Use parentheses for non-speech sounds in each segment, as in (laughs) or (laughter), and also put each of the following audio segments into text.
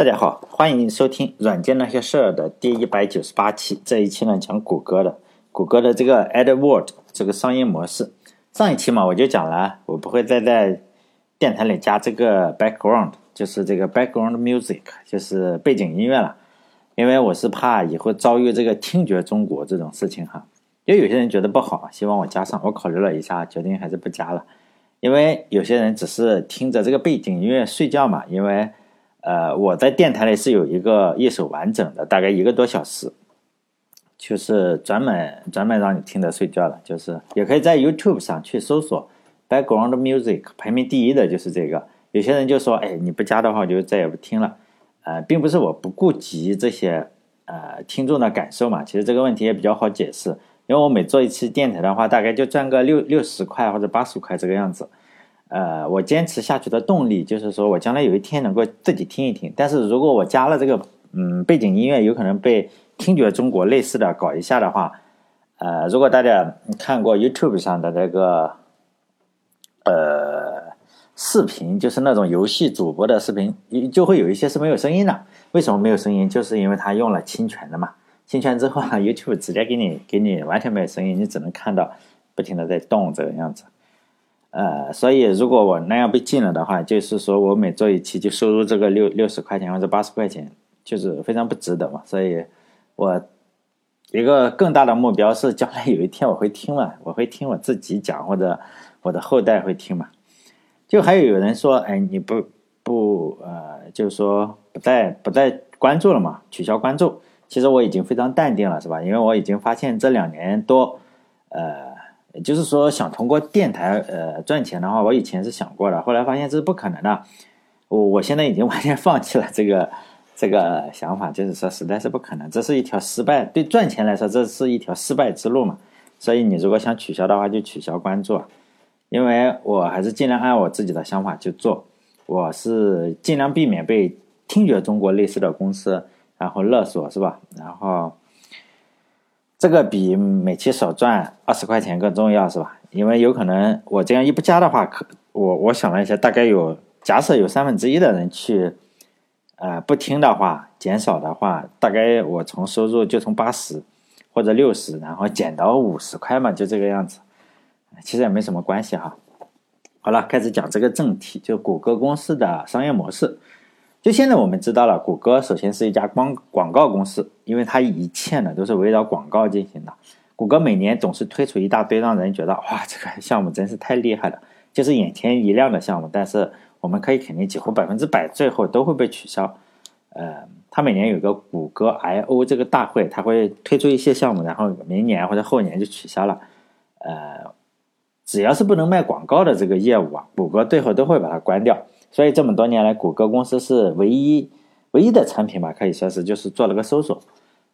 大家好，欢迎收听《软件那些事儿》的第一百九十八期。这一期呢，讲谷歌的，谷歌的这个 AdWord 这个商业模式。上一期嘛，我就讲了，我不会再在电台里加这个 background，就是这个 background music，就是背景音乐了，因为我是怕以后遭遇这个听觉中国这种事情哈。因为有些人觉得不好，希望我加上，我考虑了一下，决定还是不加了。因为有些人只是听着这个背景音乐睡觉嘛，因为。呃，我在电台里是有一个一首完整的，大概一个多小时，就是专门专门让你听着睡觉的，就是也可以在 YouTube 上去搜索 Background Music，排名第一的就是这个。有些人就说，哎，你不加的话，我就再也不听了。呃，并不是我不顾及这些呃听众的感受嘛，其实这个问题也比较好解释，因为我每做一期电台的话，大概就赚个六六十块或者八十块这个样子。呃，我坚持下去的动力就是说我将来有一天能够自己听一听。但是如果我加了这个嗯背景音乐，有可能被听觉中国类似的搞一下的话，呃，如果大家看过 YouTube 上的那个呃视频，就是那种游戏主播的视频，就会有一些是没有声音的。为什么没有声音？就是因为他用了侵权的嘛。侵权之后啊，YouTube 直接给你给你完全没有声音，你只能看到不停的在动这个样子。呃，所以如果我那样被禁了的话，就是说我每做一期就收入这个六六十块钱或者八十块钱，就是非常不值得嘛。所以，我一个更大的目标是将来有一天我会听嘛，(laughs) 我会听我自己讲，或者我的后代会听嘛。就还有有人说，哎，你不不呃，就是说不再不再关注了嘛，取消关注。其实我已经非常淡定了，是吧？因为我已经发现这两年多，呃。就是说，想通过电台呃赚钱的话，我以前是想过的，后来发现这是不可能的。我我现在已经完全放弃了这个 (laughs) 这个想法，就是说实在是不可能，这是一条失败。对赚钱来说，这是一条失败之路嘛。所以你如果想取消的话，就取消关注。因为我还是尽量按我自己的想法去做，我是尽量避免被听觉中国类似的公司然后勒索，是吧？然后。这个比每期少赚二十块钱更重要，是吧？因为有可能我这样一不加的话，可我我想了一下，大概有假设有三分之一的人去，呃，不听的话，减少的话，大概我从收入就从八十或者六十，然后减到五十块嘛，就这个样子。其实也没什么关系哈。好了，开始讲这个正题，就谷歌公司的商业模式。就现在我们知道了，谷歌首先是一家广广告公司，因为它一切呢都是围绕广告进行的。谷歌每年总是推出一大堆让人觉得哇，这个项目真是太厉害了，就是眼前一亮的项目。但是我们可以肯定，几乎百分之百最后都会被取消。呃，它每年有个谷歌 I/O 这个大会，它会推出一些项目，然后明年或者后年就取消了。呃，只要是不能卖广告的这个业务啊，谷歌最后都会把它关掉。所以这么多年来，谷歌公司是唯一唯一的产品吧，可以说是就是做了个搜索。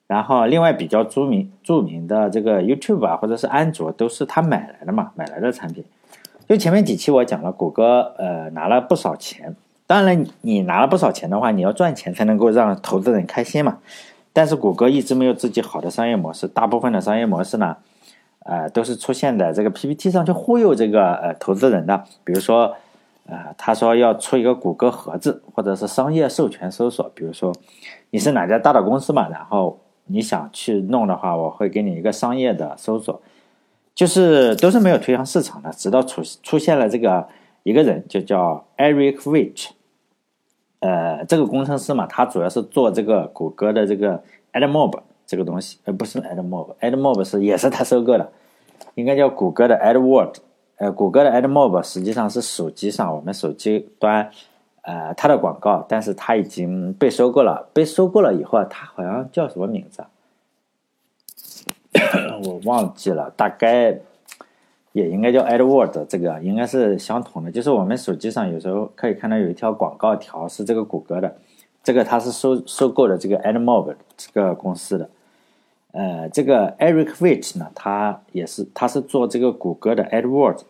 然后另外比较著名著名的这个 YouTube 啊，或者是安卓，都是他买来的嘛，买来的产品。就前面几期我讲了，谷歌呃拿了不少钱。当然，你拿了不少钱的话，你要赚钱才能够让投资人开心嘛。但是谷歌一直没有自己好的商业模式，大部分的商业模式呢，呃都是出现在这个 PPT 上去忽悠这个呃投资人的，比如说。啊，他说要出一个谷歌盒子，或者是商业授权搜索。比如说，你是哪家大的公司嘛？然后你想去弄的话，我会给你一个商业的搜索，就是都是没有推向市场的。直到出出现了这个一个人，就叫 Eric Rich，呃，这个工程师嘛，他主要是做这个谷歌的这个 AdMob 这个东西，呃，不是 AdMob，AdMob 是也是他收购的，应该叫谷歌的 AdWord。呃，谷歌的 AdMob 实际上是手机上我们手机端，呃，它的广告，但是它已经被收购了。被收购了以后，它好像叫什么名字？(coughs) 我忘记了，大概也应该叫 AdWord，这个应该是相同的。就是我们手机上有时候可以看到有一条广告条是这个谷歌的，这个它是收收购了这个 AdMob 这个公司的。呃，这个 Eric Rich 呢，他也是，他是做这个谷歌的 AdWords。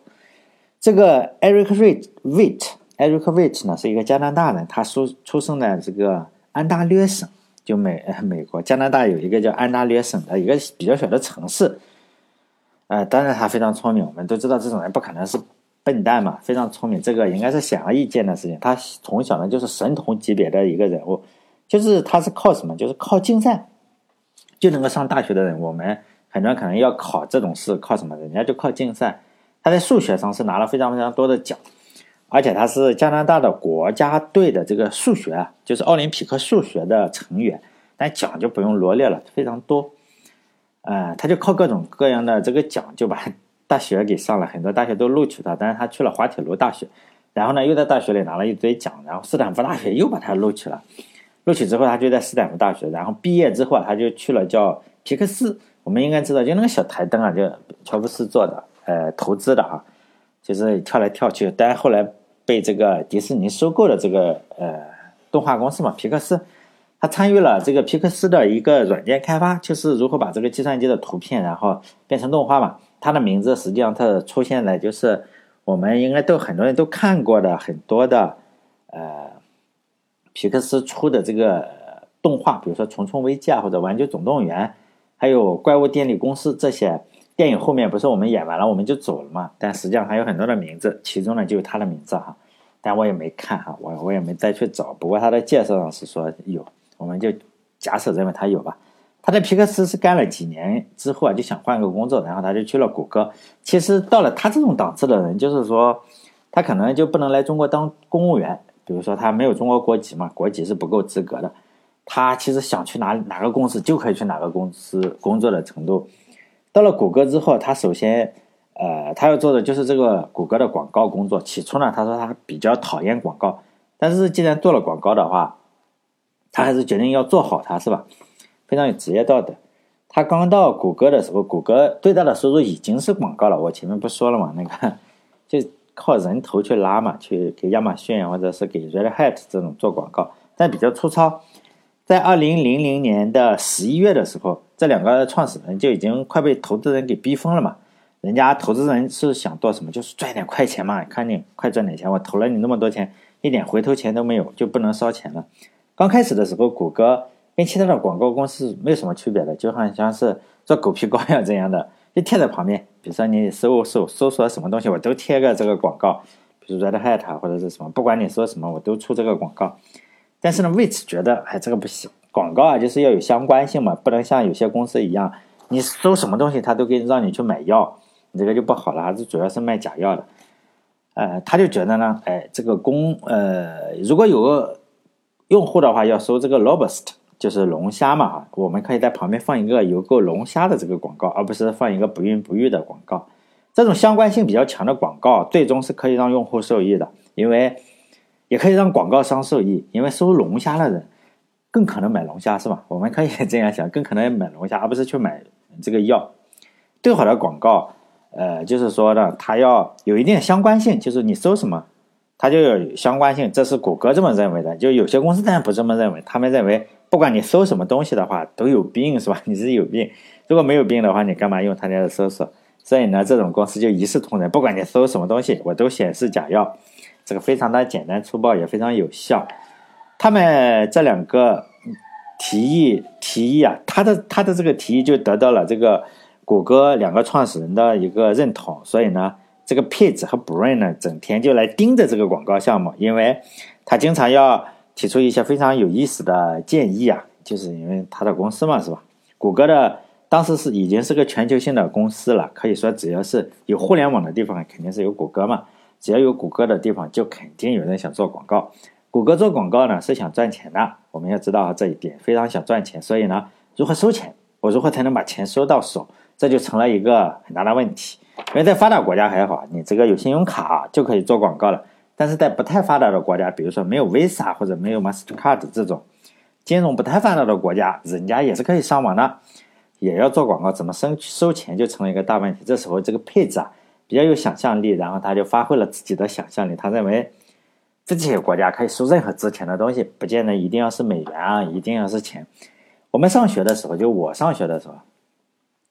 这个 Eric Rich，Rich，Eric Rich 呢是一个加拿大人，他出出生在这个安大略省，就美 (laughs) 美国加拿大有一个叫安大略省的一个比较小的城市。呃，当然他非常聪明，我们都知道这种人不可能是笨蛋嘛，非常聪明，这个应该是显而易见的事情。他从小呢就是神童级别的一个人物。就是他是靠什么？就是靠竞赛就能够上大学的人。我们很多人可能要考这种试，靠什么？人家就靠竞赛。他在数学上是拿了非常非常多的奖，而且他是加拿大的国家队的这个数学啊，就是奥林匹克数学的成员。但奖就不用罗列了，非常多。呃，他就靠各种各样的这个奖，就把大学给上了，很多大学都录取他。但是他去了滑铁卢大学，然后呢，又在大学里拿了一堆奖，然后斯坦福大学又把他录取了。录取之后，他就在斯坦福大学，然后毕业之后，他就去了叫皮克斯。我们应该知道，就那个小台灯啊，就乔布斯做的。呃，投资的啊，就是跳来跳去，但后来被这个迪士尼收购了这个呃动画公司嘛，皮克斯，他参与了这个皮克斯的一个软件开发，就是如何把这个计算机的图片然后变成动画嘛。他的名字实际上他出现在就是我们应该都很多人都看过的很多的呃皮克斯出的这个动画，比如说《虫虫危机》啊，或者《玩具总动员》，还有《怪物电力公司》这些。电影后面不是我们演完了我们就走了嘛？但实际上还有很多的名字，其中呢就有他的名字哈。但我也没看哈，我我也没再去找。不过他的介绍上是说有，我们就假设认为他有吧。他在皮克斯是干了几年之后啊，就想换个工作，然后他就去了谷歌。其实到了他这种档次的人，就是说他可能就不能来中国当公务员，比如说他没有中国国籍嘛，国籍是不够资格的。他其实想去哪哪个公司就可以去哪个公司工作的程度。到了谷歌之后，他首先，呃，他要做的就是这个谷歌的广告工作。起初呢，他说他比较讨厌广告，但是既然做了广告的话，他还是决定要做好它，是吧？非常有职业道德。他刚到谷歌的时候，谷歌最大的收入已经是广告了。我前面不说了嘛，那个就靠人头去拉嘛，去给亚马逊或者是给 Red Hat 这种做广告，但比较粗糙。在二零零零年的十一月的时候，这两个创始人就已经快被投资人给逼疯了嘛。人家投资人是想做什么？就是赚点快钱嘛。看你快赚点钱，我投了你那么多钱，一点回头钱都没有，就不能烧钱了。刚开始的时候，谷歌跟其他的广告公司没有什么区别的，就好像是做狗皮膏药这样的，就贴在旁边。比如说你搜搜搜索什么东西，我都贴个这个广告，比如 Red Hat 或者是什么，不管你说什么，我都出这个广告。但是呢，为此觉得，哎，这个不行。广告啊，就是要有相关性嘛，不能像有些公司一样，你搜什么东西，他都给让你去买药，你这个就不好了。还是主要是卖假药的。呃，他就觉得呢，哎，这个公，呃，如果有个用户的话，要搜这个 Robust 就是龙虾嘛，哈，我们可以在旁边放一个有购龙虾的这个广告，而不是放一个不孕不育的广告。这种相关性比较强的广告，最终是可以让用户受益的，因为。也可以让广告商受益，因为收龙虾的人更可能买龙虾，是吧？我们可以这样想，更可能买龙虾，而不是去买这个药。最好的广告，呃，就是说呢，它要有一定的相关性，就是你搜什么，它就有相关性。这是谷歌这么认为的，就有些公司当然不这么认为，他们认为不管你搜什么东西的话，都有病，是吧？(laughs) 你是有病，如果没有病的话，你干嘛用他家的搜索？所以呢，这种公司就一视同仁，不管你搜什么东西，我都显示假药。这个非常的简单粗暴，也非常有效。他们这两个提议提议啊，他的他的这个提议就得到了这个谷歌两个创始人的一个认同。所以呢，这个 Page 和 Brain 呢，整天就来盯着这个广告项目，因为他经常要提出一些非常有意思的建议啊。就是因为他的公司嘛，是吧？谷歌的当时是已经是个全球性的公司了，可以说只要是有互联网的地方，肯定是有谷歌嘛。只要有谷歌的地方，就肯定有人想做广告。谷歌做广告呢，是想赚钱的。我们要知道这一点，非常想赚钱。所以呢，如何收钱？我如何才能把钱收到手？这就成了一个很大的问题。因为在发达国家还好，你这个有信用卡就可以做广告了。但是在不太发达的国家，比如说没有 Visa 或者没有 Mastercard 这种金融不太发达的国家，人家也是可以上网的，也要做广告。怎么收收钱就成了一个大问题。这时候这个配置啊。比较有想象力，然后他就发挥了自己的想象力。他认为这些国家可以收任何值钱的东西，不见得一定要是美元啊，一定要是钱。我们上学的时候，就我上学的时候，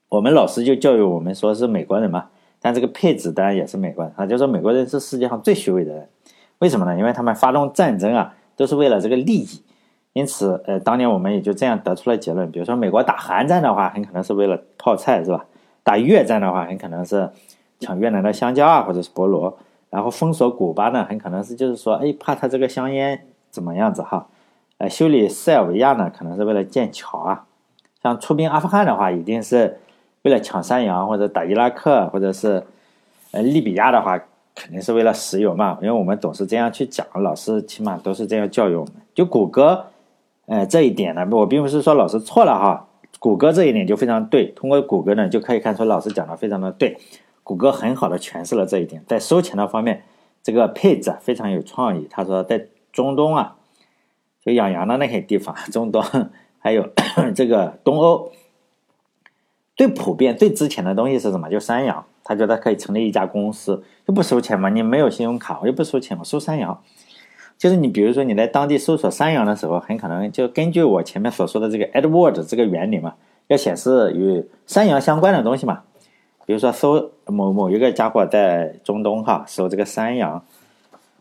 我们老师就教育我们说是美国人嘛。但这个配置当然也是美国人，他就说美国人是世界上最虚伪的人。为什么呢？因为他们发动战争啊，都是为了这个利益。因此，呃，当年我们也就这样得出了结论。比如说，美国打韩战的话，很可能是为了泡菜，是吧？打越战的话，很可能是。抢越南的香蕉啊，或者是菠萝，然后封锁古巴呢，很可能是就是说，哎，怕他这个香烟怎么样子哈？呃，修理塞尔维亚呢，可能是为了建桥啊。像出兵阿富汗的话，一定是为了抢山羊，或者打伊拉克，或者是呃利比亚的话，肯定是为了石油嘛。因为我们总是这样去讲，老师起码都是这样教育我们。就谷歌，呃，这一点呢，我并不是说老师错了哈。谷歌这一点就非常对，通过谷歌呢，就可以看出老师讲的非常的对。谷歌很好的诠释了这一点，在收钱的方面，这个配置非常有创意。他说，在中东啊。就养羊的那些地方，(laughs) 中东还有 (coughs) 这个东欧，最普遍、最值钱的东西是什么？就山羊。他觉得可以成立一家公司，就不收钱嘛。你没有信用卡，我又不收钱，我收山羊。就是你比如说你在当地搜索山羊的时候，很可能就根据我前面所说的这个 AdWord 这个原理嘛，要显示与山羊相关的东西嘛。比如说搜某某一个家伙在中东哈搜这个山羊，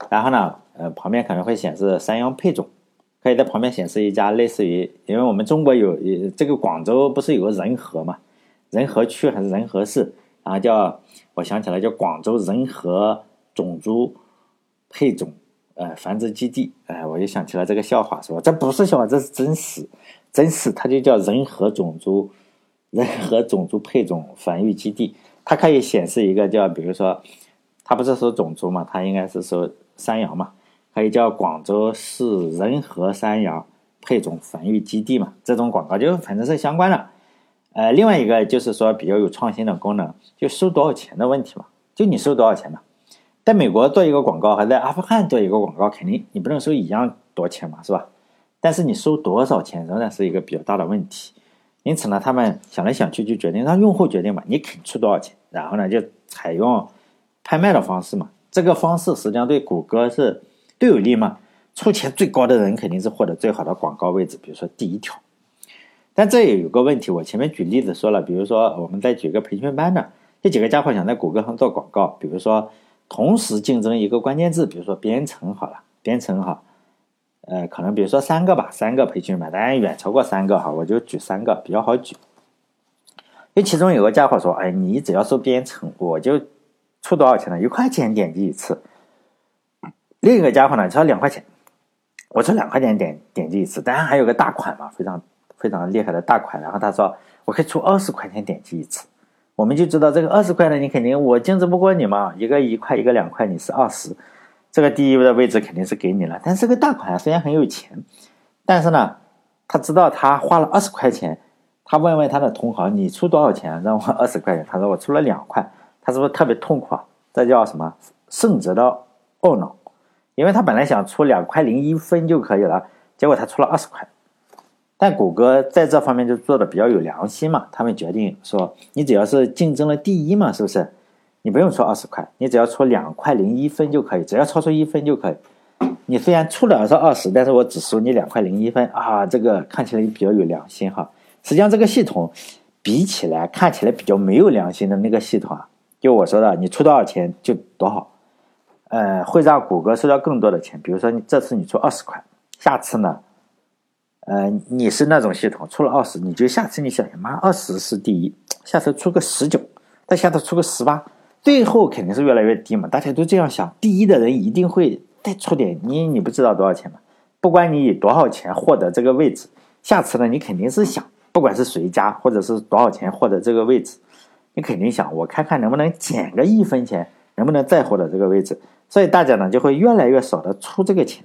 然后呢，呃，旁边可能会显示山羊配种。可以在旁边显示一家类似于，因为我们中国有这个广州不是有个仁和嘛，仁和区还是仁和市，啊叫我想起来叫广州仁和种猪配种呃繁殖基地，哎，我就想起了这个笑话，是吧？这不是笑话，这是真实，真实，它就叫仁和种猪仁和种猪配种繁育基地，它可以显示一个叫，比如说，它不是说种猪嘛，它应该是说山羊嘛。可以叫广州市仁和山羊配种繁育基地嘛？这种广告就反正是相关的。呃，另外一个就是说比较有创新的功能，就收多少钱的问题嘛？就你收多少钱嘛？在美国做一个广告和在阿富汗做一个广告，肯定你不能收一样多钱嘛，是吧？但是你收多少钱仍然是一个比较大的问题。因此呢，他们想来想去就决定让用户决定嘛，你肯出多少钱，然后呢就采用拍卖的方式嘛。这个方式实际上对谷歌是。都有利嘛？出钱最高的人肯定是获得最好的广告位置，比如说第一条。但这也有个问题，我前面举例子说了，比如说我们再举个培训班的，这几个家伙想在谷歌上做广告，比如说同时竞争一个关键字，比如说编程好了，编程哈，呃，可能比如说三个吧，三个培训班，当然远超过三个哈，我就举三个比较好举。因为其中有个家伙说，哎，你只要说编程，我就出多少钱呢？一块钱点击一次。另一个家伙呢，只要两块钱，我出两块钱点点击一次，当然还有个大款嘛，非常非常厉害的大款。然后他说我可以出二十块钱点击一次，我们就知道这个二十块呢，你肯定我竞争不过你嘛，一个一块，一个两块，你是二十，这个第一位的位置肯定是给你了。但是个大款虽然很有钱，但是呢，他知道他花了二十块钱，他问问他的同行，你出多少钱让我 (laughs) 二十块钱？他说我出了两块，他是不是特别痛苦啊？这叫什么？胜者的懊恼。因为他本来想出两块零一分就可以了，结果他出了二十块。但谷歌在这方面就做的比较有良心嘛，他们决定说，你只要是竞争了第一嘛，是不是？你不用出二十块，你只要出两块零一分就可以，只要超出一分就可以。你虽然出了是二十，但是我只收你两块零一分啊，这个看起来比较有良心哈。实际上这个系统比起来看起来比较没有良心的那个系统啊，就我说的，你出多少钱就多少。呃，会让谷歌收到更多的钱。比如说，你这次你出二十块，下次呢，呃，你是那种系统出了二十，你就下次你想想，妈，二十是第一，下次出个十九，再下次出个十八，最后肯定是越来越低嘛。大家都这样想，第一的人一定会再出点，你你不知道多少钱吗？不管你以多少钱获得这个位置，下次呢，你肯定是想，不管是谁家或者是多少钱获得这个位置，你肯定想，我看看能不能减个一分钱，能不能再获得这个位置。所以大家呢就会越来越少的出这个钱，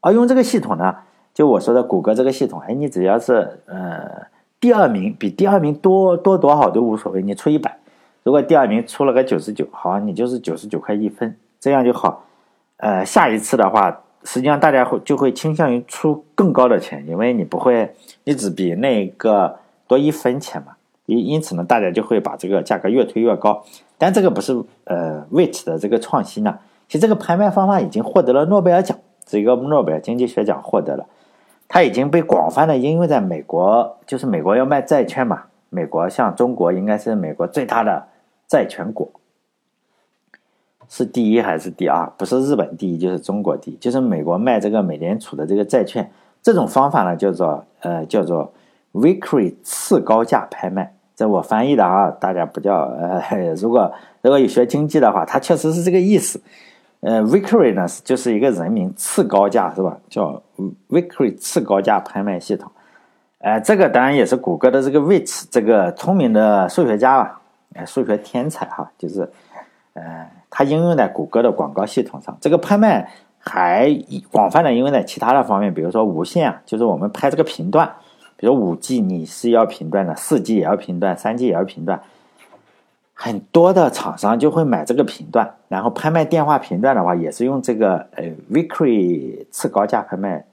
而用这个系统呢，就我说的谷歌这个系统，哎，你只要是呃第二名比第二名多多多少都无所谓，你出一百，如果第二名出了个九十九，好，你就是九十九块一分，这样就好。呃，下一次的话，实际上大家会就会倾向于出更高的钱，因为你不会，你只比那个多一分钱嘛，因因此呢，大家就会把这个价格越推越高。但这个不是呃 w i t 的这个创新呢。其实这个拍卖方法已经获得了诺贝尔奖，这个诺贝尔经济学奖获得了，它已经被广泛的应用在美国，就是美国要卖债券嘛，美国像中国应该是美国最大的债权国，是第一还是第二？不是日本第一就是中国第一，就是美国卖这个美联储的这个债券，这种方法呢叫做呃叫做 Vickrey 次高价拍卖，这我翻译的啊，大家不叫呃，如果如果有学经济的话，它确实是这个意思。呃，Victory 呢就是一个人名，次高价是吧？叫 Victory 次高价拍卖系统。呃，这个当然也是谷歌的这个 Rich 这个聪明的数学家吧，呃，数学天才哈，就是呃，他应用在谷歌的广告系统上。这个拍卖还广泛的应用在其他的方面，比如说无线啊，就是我们拍这个频段，比如五 G 你是要频段的，四 G 也要频段，三 G 也要频段。很多的厂商就会买这个频段，然后拍卖电话频段的话，也是用这个呃 Victory 次高价拍卖。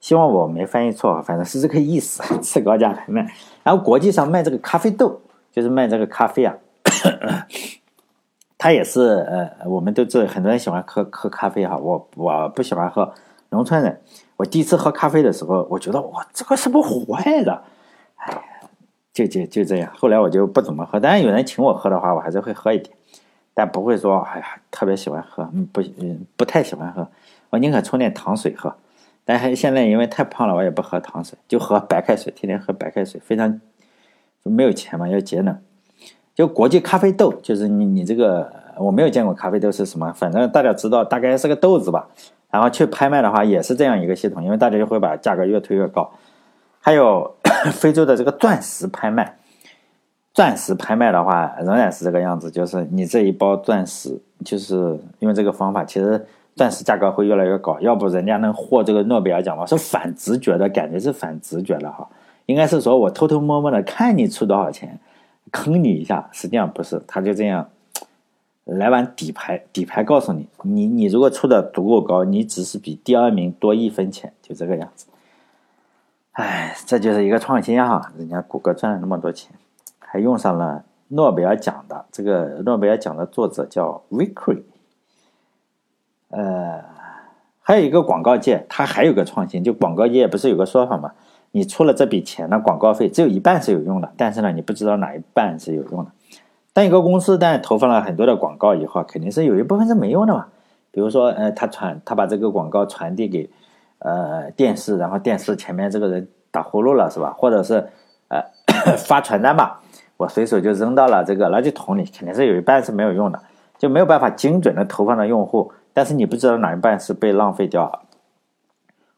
希望我没翻译错，反正是这个意思，次高价拍卖。然后国际上卖这个咖啡豆，就是卖这个咖啡啊，(coughs) 它也是呃，我们都知道很多人喜欢喝喝咖啡哈，我我不喜欢喝。农村人，我第一次喝咖啡的时候，我觉得哇，这个是不坏的，就就就这样，后来我就不怎么喝。但是有人请我喝的话，我还是会喝一点，但不会说哎呀特别喜欢喝，嗯不嗯不太喜欢喝。我宁可冲点糖水喝。但是现在因为太胖了，我也不喝糖水，就喝白开水，天天喝白开水，非常就没有钱嘛，要节能。就国际咖啡豆，就是你你这个我没有见过咖啡豆是什么，反正大家知道大概是个豆子吧。然后去拍卖的话也是这样一个系统，因为大家就会把价格越推越高。还有 (coughs) 非洲的这个钻石拍卖，钻石拍卖的话仍然是这个样子，就是你这一包钻石，就是用这个方法，其实钻石价格会越来越高。要不人家能获这个诺贝尔奖吗？是反直觉的感觉，是反直觉的哈。应该是说我偷偷摸摸的看你出多少钱，坑你一下。实际上不是，他就这样来玩底牌，底牌告诉你，你你如果出的足够高，你只是比第二名多一分钱，就这个样子。哎，这就是一个创新哈！人家谷歌赚了那么多钱，还用上了诺贝尔奖的这个诺贝尔奖的作者叫 Vickery。呃，还有一个广告界，它还有个创新，就广告业不是有个说法吗？你出了这笔钱呢，广告费只有一半是有用的，但是呢，你不知道哪一半是有用的。但一个公司但投放了很多的广告以后，肯定是有一部分是没用的嘛。比如说，呃，他传他把这个广告传递给。呃，电视，然后电视前面这个人打呼噜了，是吧？或者是呃 (coughs) 发传单吧，我随手就扔到了这个垃圾桶里，肯定是有一半是没有用的，就没有办法精准的投放到用户。但是你不知道哪一半是被浪费掉了。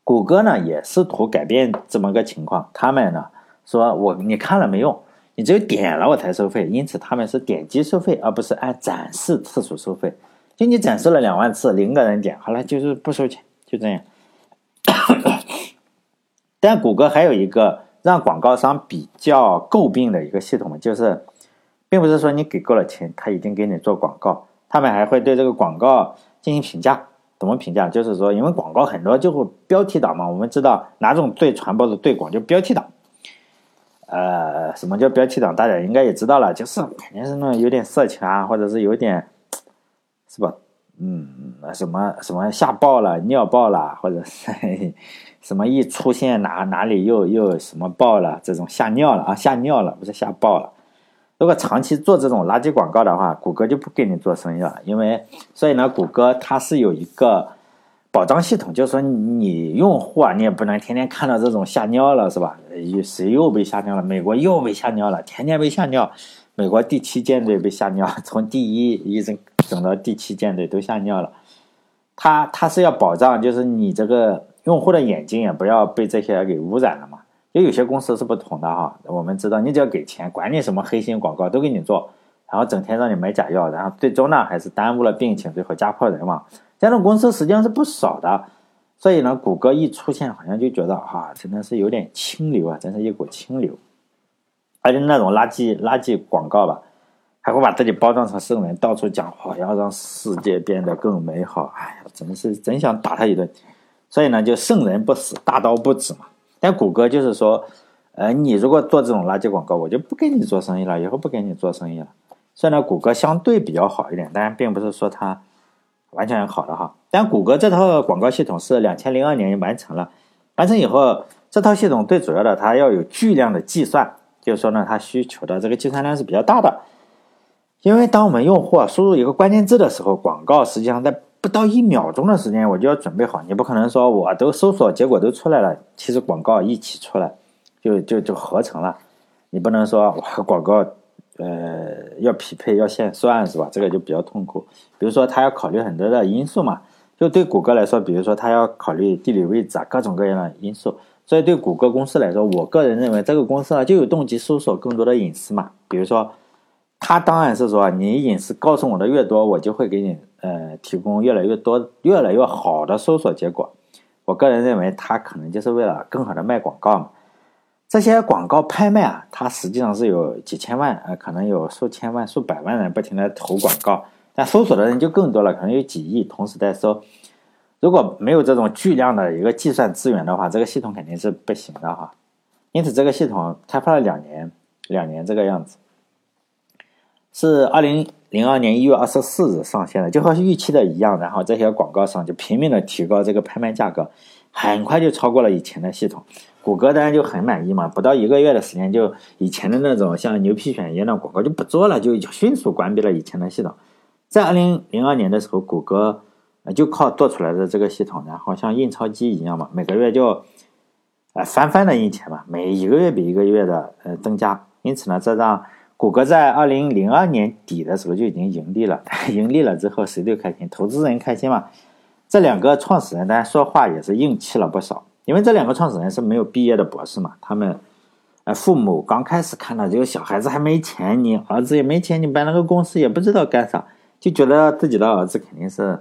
谷歌呢也试图改变这么个情况，他们呢说我你看了没用，你只有点了我才收费，因此他们是点击收费，而不是按展示次数收费。就你展示了两万次，零个人点，好了就是不收钱，就这样。但谷歌还有一个让广告商比较诟病的一个系统，就是并不是说你给够了钱，他一定给你做广告，他们还会对这个广告进行评价。怎么评价？就是说，因为广告很多就会标题党嘛，我们知道哪种最传播的最广，就标题党。呃，什么叫标题党？大家应该也知道了，就是肯定是那种有点色情啊，或者是有点，是吧？嗯，什么什么吓爆了、尿爆了，或者是什么一出现哪哪里又又什么爆了，这种吓尿了啊，吓尿了，不是吓爆了。如果长期做这种垃圾广告的话，谷歌就不给你做生意了，因为所以呢，谷歌它是有一个保障系统，就是说你用户啊，你也不能天天看到这种吓尿了，是吧？谁又被吓尿了？美国又被吓尿了，天天被吓尿。美国第七舰队被吓尿，(laughs) 从第一一直。整到第七舰队都吓尿了，他他是要保障，就是你这个用户的眼睛也不要被这些给污染了嘛。就有些公司是不同的哈，我们知道，你只要给钱，管你什么黑心广告都给你做，然后整天让你买假药，然后最终呢还是耽误了病情，最后家破人亡。这种公司实际上是不少的，所以呢，谷歌一出现，好像就觉得啊，真的是有点清流啊，真是一股清流，而且那种垃圾垃圾广告吧。还会把自己包装成圣人，到处讲话，要让世界变得更美好。哎呀，真是真想打他一顿。所以呢，就圣人不死，大刀不止嘛。但谷歌就是说，呃，你如果做这种垃圾广告，我就不跟你做生意了，以后不跟你做生意了。所以呢，谷歌相对比较好一点，但并不是说它完全好的哈。但谷歌这套广告系统是两千零二年就完成了，完成以后，这套系统最主要的它要有巨量的计算，就是说呢，它需求的这个计算量是比较大的。因为当我们用户啊输入一个关键字的时候，广告实际上在不到一秒钟的时间我就要准备好。你不可能说我都搜索结果都出来了，其实广告一起出来就就就合成了。你不能说我广告呃要匹配要现算是吧？这个就比较痛苦。比如说他要考虑很多的因素嘛，就对谷歌来说，比如说他要考虑地理位置啊，各种各样的因素。所以对谷歌公司来说，我个人认为这个公司呢就有动机搜索更多的隐私嘛。比如说，他当然是说你隐私告诉我的越多，我就会给你呃提供越来越多、越来越好的搜索结果。我个人认为，他可能就是为了更好的卖广告嘛。这些广告拍卖啊，它实际上是有几千万呃，可能有数千万、数百万人不停的投广告，但搜索的人就更多了，可能有几亿同时在搜。如果没有这种巨量的一个计算资源的话，这个系统肯定是不行的哈。因此，这个系统开发了两年，两年这个样子，是二零零二年一月二十四日上线的，就和预期的一样。然后这些广告商就拼命的提高这个拍卖价格，很快就超过了以前的系统。谷歌当然就很满意嘛，不到一个月的时间，就以前的那种像牛皮癣一样的广告就不做了，就迅速关闭了以前的系统。在二零零二年的时候，谷歌就靠做出来的这个系统，然后像印钞机一样嘛，每个月就呃翻番的印钱嘛，每一个月比一个月的呃增加。因此呢，这让谷歌在二零零二年底的时候就已经盈利了。(laughs) 盈利了之后，谁最开心，投资人开心嘛。这两个创始人当然说话也是硬气了不少。因为这两个创始人是没有毕业的博士嘛，他们，呃，父母刚开始看到这个小孩子还没钱，你儿子也没钱，你办了个公司也不知道干啥，就觉得自己的儿子肯定是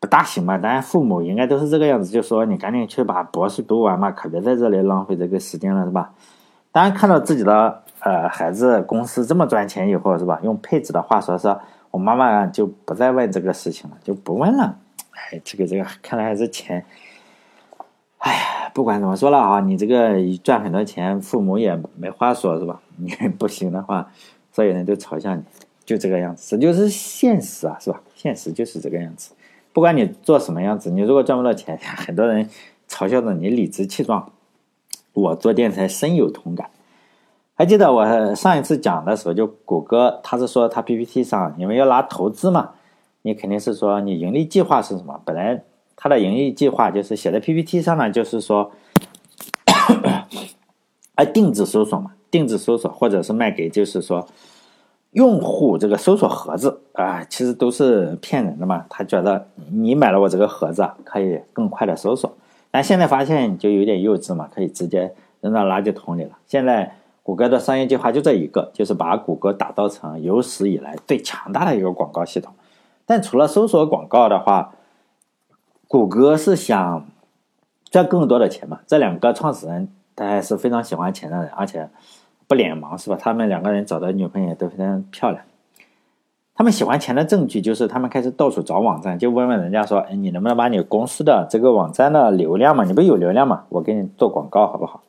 不大行嘛。当然，父母应该都是这个样子，就说你赶紧去把博士读完嘛，可别在这里浪费这个时间了，是吧？当然，看到自己的呃孩子公司这么赚钱以后，是吧？用佩子的话说，是我妈妈就不再问这个事情了，就不问了。哎，这个这个，看来还是钱。哎呀，不管怎么说了啊，你这个赚很多钱，父母也没话说，是吧？你 (laughs) 不行的话，所有人都嘲笑你，就这个样子，这就是现实啊，是吧？现实就是这个样子。不管你做什么样子，你如果赚不到钱，(laughs) 很多人嘲笑着你理直气壮。我做电台深有同感。还记得我上一次讲的时候，就谷歌，他是说他 PPT 上你们要拿投资嘛，你肯定是说你盈利计划是什么？本来。他的盈利计划就是写在 PPT 上呢，就是说，哎，定制搜索嘛，定制搜索，或者是卖给就是说用户这个搜索盒子啊，其实都是骗人的嘛。他觉得你买了我这个盒子可以更快的搜索，但现在发现就有点幼稚嘛，可以直接扔到垃圾桶里了。现在谷歌的商业计划就这一个，就是把谷歌打造成有史以来最强大的一个广告系统。但除了搜索广告的话，谷歌是想赚更多的钱嘛？这两个创始人他还是非常喜欢钱的人，而且不脸盲是吧？他们两个人找的女朋友都非常漂亮。他们喜欢钱的证据就是他们开始到处找网站，就问问人家说：“哎，你能不能把你公司的这个网站的流量嘛？你不有流量嘛？我给你做广告好不好？”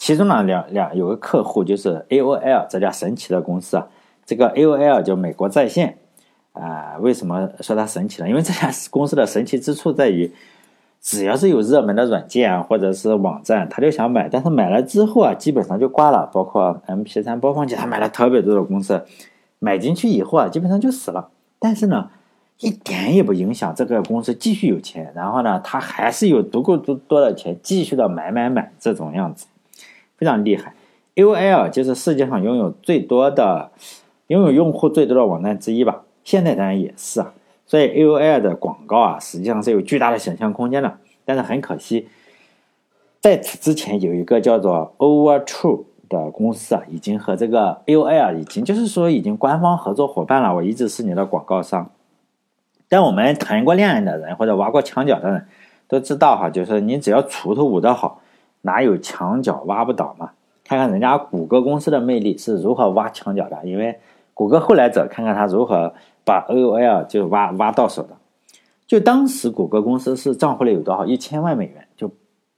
其中呢，两两有个客户就是 AOL 这家神奇的公司啊。这个 AOL 叫美国在线。啊，为什么说它神奇呢？因为这家公司的神奇之处在于，只要是有热门的软件啊，或者是网站，他就想买，但是买了之后啊，基本上就挂了。包括 MP3 播放器，他买了特别多的公司，买进去以后啊，基本上就死了。但是呢，一点也不影响这个公司继续有钱，然后呢，他还是有足够多多的钱继续的买买买这种样子，非常厉害。AOL 就是世界上拥有最多的、拥有用户最多的网站之一吧。现在当然也是啊，所以 AOL 的广告啊，实际上是有巨大的想象空间的。但是很可惜，在此之前有一个叫做 Overtrue 的公司啊，已经和这个 AOL 已经就是说已经官方合作伙伴了。我一直是你的广告商。但我们谈过恋爱的人或者挖过墙角的人都知道哈，就是你只要锄头舞得好，哪有墙角挖不倒嘛？看看人家谷歌公司的魅力是如何挖墙角的，因为谷歌后来者看看他如何。把 AOL 就挖挖到手的，就当时谷歌公司是账户里有多少一千万美元，就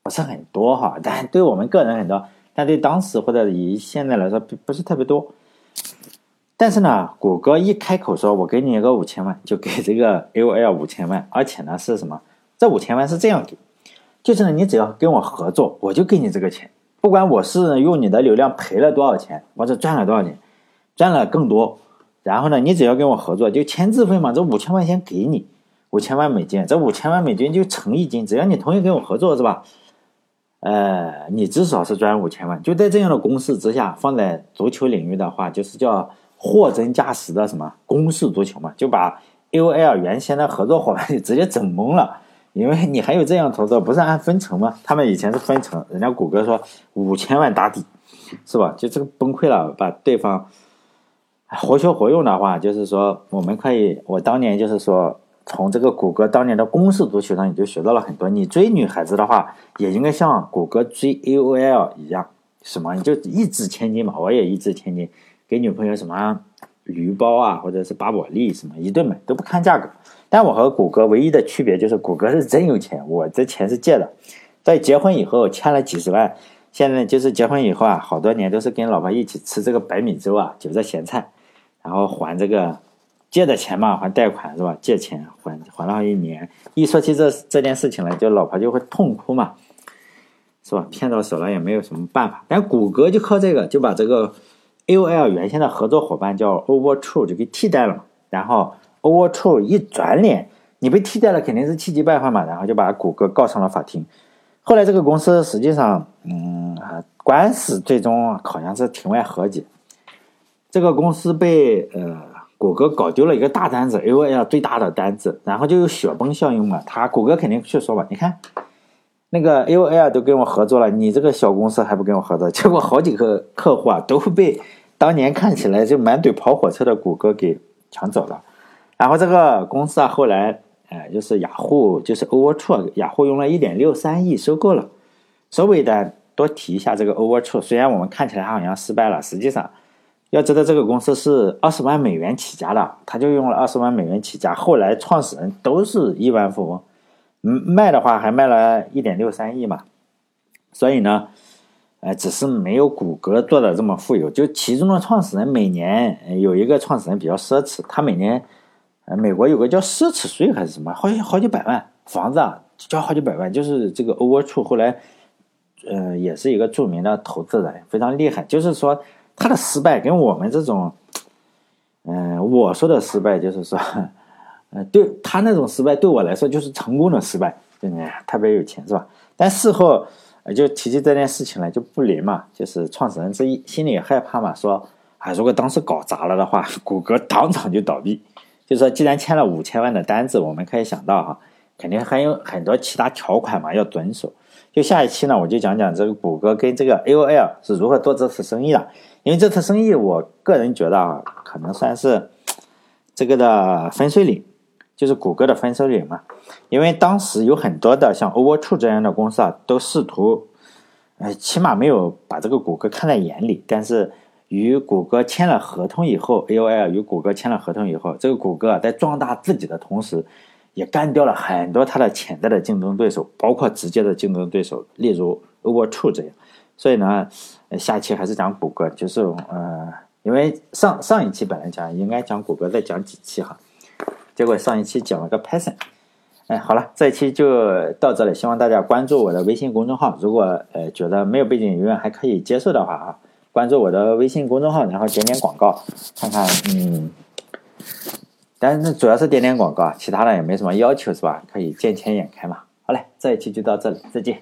不是很多哈，但对我们个人很多，但对当时或者以现在来说不不是特别多。但是呢，谷歌一开口说我给你一个五千万，就给这个 AOL 五千万，而且呢是什么？这五千万是这样给，就是呢你只要跟我合作，我就给你这个钱，不管我是用你的流量赔了多少钱，或者赚了多少钱，赚了更多。然后呢，你只要跟我合作，就签字费嘛，这五千万先给你，五千万美金，这五千万美金就诚意金，只要你同意跟我合作，是吧？呃，你至少是赚五千万。就在这样的公式之下，放在足球领域的话，就是叫货真价实的什么公式足球嘛，就把 A O L 原先的合作伙伴就直接整懵了。因为你还有这样投资，不是按分成吗？他们以前是分成，人家谷歌说五千万打底，是吧？就这个崩溃了，把对方活学活用的话，就是说我们可以，我当年就是说。从这个谷歌当年的公式足球上，你就学到了很多。你追女孩子的话，也应该像谷歌追 A O L 一样，什么你就一掷千金嘛。我也一掷千金，给女朋友什么驴包啊，或者是巴宝莉什么一顿买都不看价格。但我和谷歌唯一的区别就是，谷歌是真有钱，我这钱是借的。在结婚以后欠了几十万，现在就是结婚以后啊，好多年都是跟老婆一起吃这个白米粥啊，韭菜咸菜，然后还这个。借的钱嘛，还贷款是吧？借钱还还了一年，一说起这这件事情来，就老婆就会痛哭嘛，是吧？骗到手了也没有什么办法。但谷歌就靠这个，就把这个 AOL 原先的合作伙伴叫 Overtrue 就给替代了嘛。然后 Overtrue 一转脸，你被替代了，肯定是气急败坏嘛。然后就把谷歌告上了法庭。后来这个公司实际上，嗯啊，官司最终好像是庭外和解。这个公司被呃。谷歌搞丢了一个大单子，A O L 最大的单子，然后就有雪崩效应嘛。他谷歌肯定去说吧，你看那个 A O L 都跟我合作了，你这个小公司还不跟我合作？(laughs) 结果好几个客户啊都被当年看起来就满嘴跑火车的谷歌给抢走了。然后这个公司啊，后来哎，就是雅虎，就是 Overture，雅虎用了一点六三亿收购了。稍微的多提一下这个 Overture，虽然我们看起来好像失败了，实际上。要知道这个公司是二十万美元起家的，他就用了二十万美元起家，后来创始人都是亿万富翁，嗯，卖的话还卖了一点六三亿嘛，所以呢，呃，只是没有谷歌做的这么富有。就其中的创始人每年有一个创始人比较奢侈，他每年，呃，美国有个叫奢侈税还是什么，好像好几百万房子啊，交好几百万，就是这个 Overtrue 后来，呃，也是一个著名的投资人，非常厉害，就是说。他的失败跟我们这种，嗯，我说的失败就是说，呃，对他那种失败对我来说就是成功的失败，对不对？特别有钱是吧？但事后就提起这件事情来就不灵嘛，就是创始人之一心里也害怕嘛，说啊，如果当时搞砸了的话，谷歌当场就倒闭。就说既然签了五千万的单子，我们可以想到哈，肯定还有很多其他条款嘛要遵守。就下一期呢，我就讲讲这个谷歌跟这个 AOL 是如何做这次生意的。因为这次生意，我个人觉得啊，可能算是这个的分水岭，就是谷歌的分水岭嘛。因为当时有很多的像 Overtrue 这样的公司啊，都试图，呃，起码没有把这个谷歌看在眼里。但是与谷歌签了合同以后，AOL 与谷歌签了合同以后，这个谷歌在壮大自己的同时。也干掉了很多它的潜在的竞争对手，包括直接的竞争对手，例如 Overtrue 这样。所以呢，下期还是讲谷歌，就是呃，因为上上一期本来讲应该讲谷歌，再讲几期哈，结果上一期讲了个 Python。哎，好了，这一期就到这里，希望大家关注我的微信公众号。如果呃觉得没有背景音乐还可以接受的话啊，关注我的微信公众号，然后点点广告，看看嗯。但是主要是点点广告，其他的也没什么要求，是吧？可以见钱眼开嘛。好嘞，这一期就到这里，再见。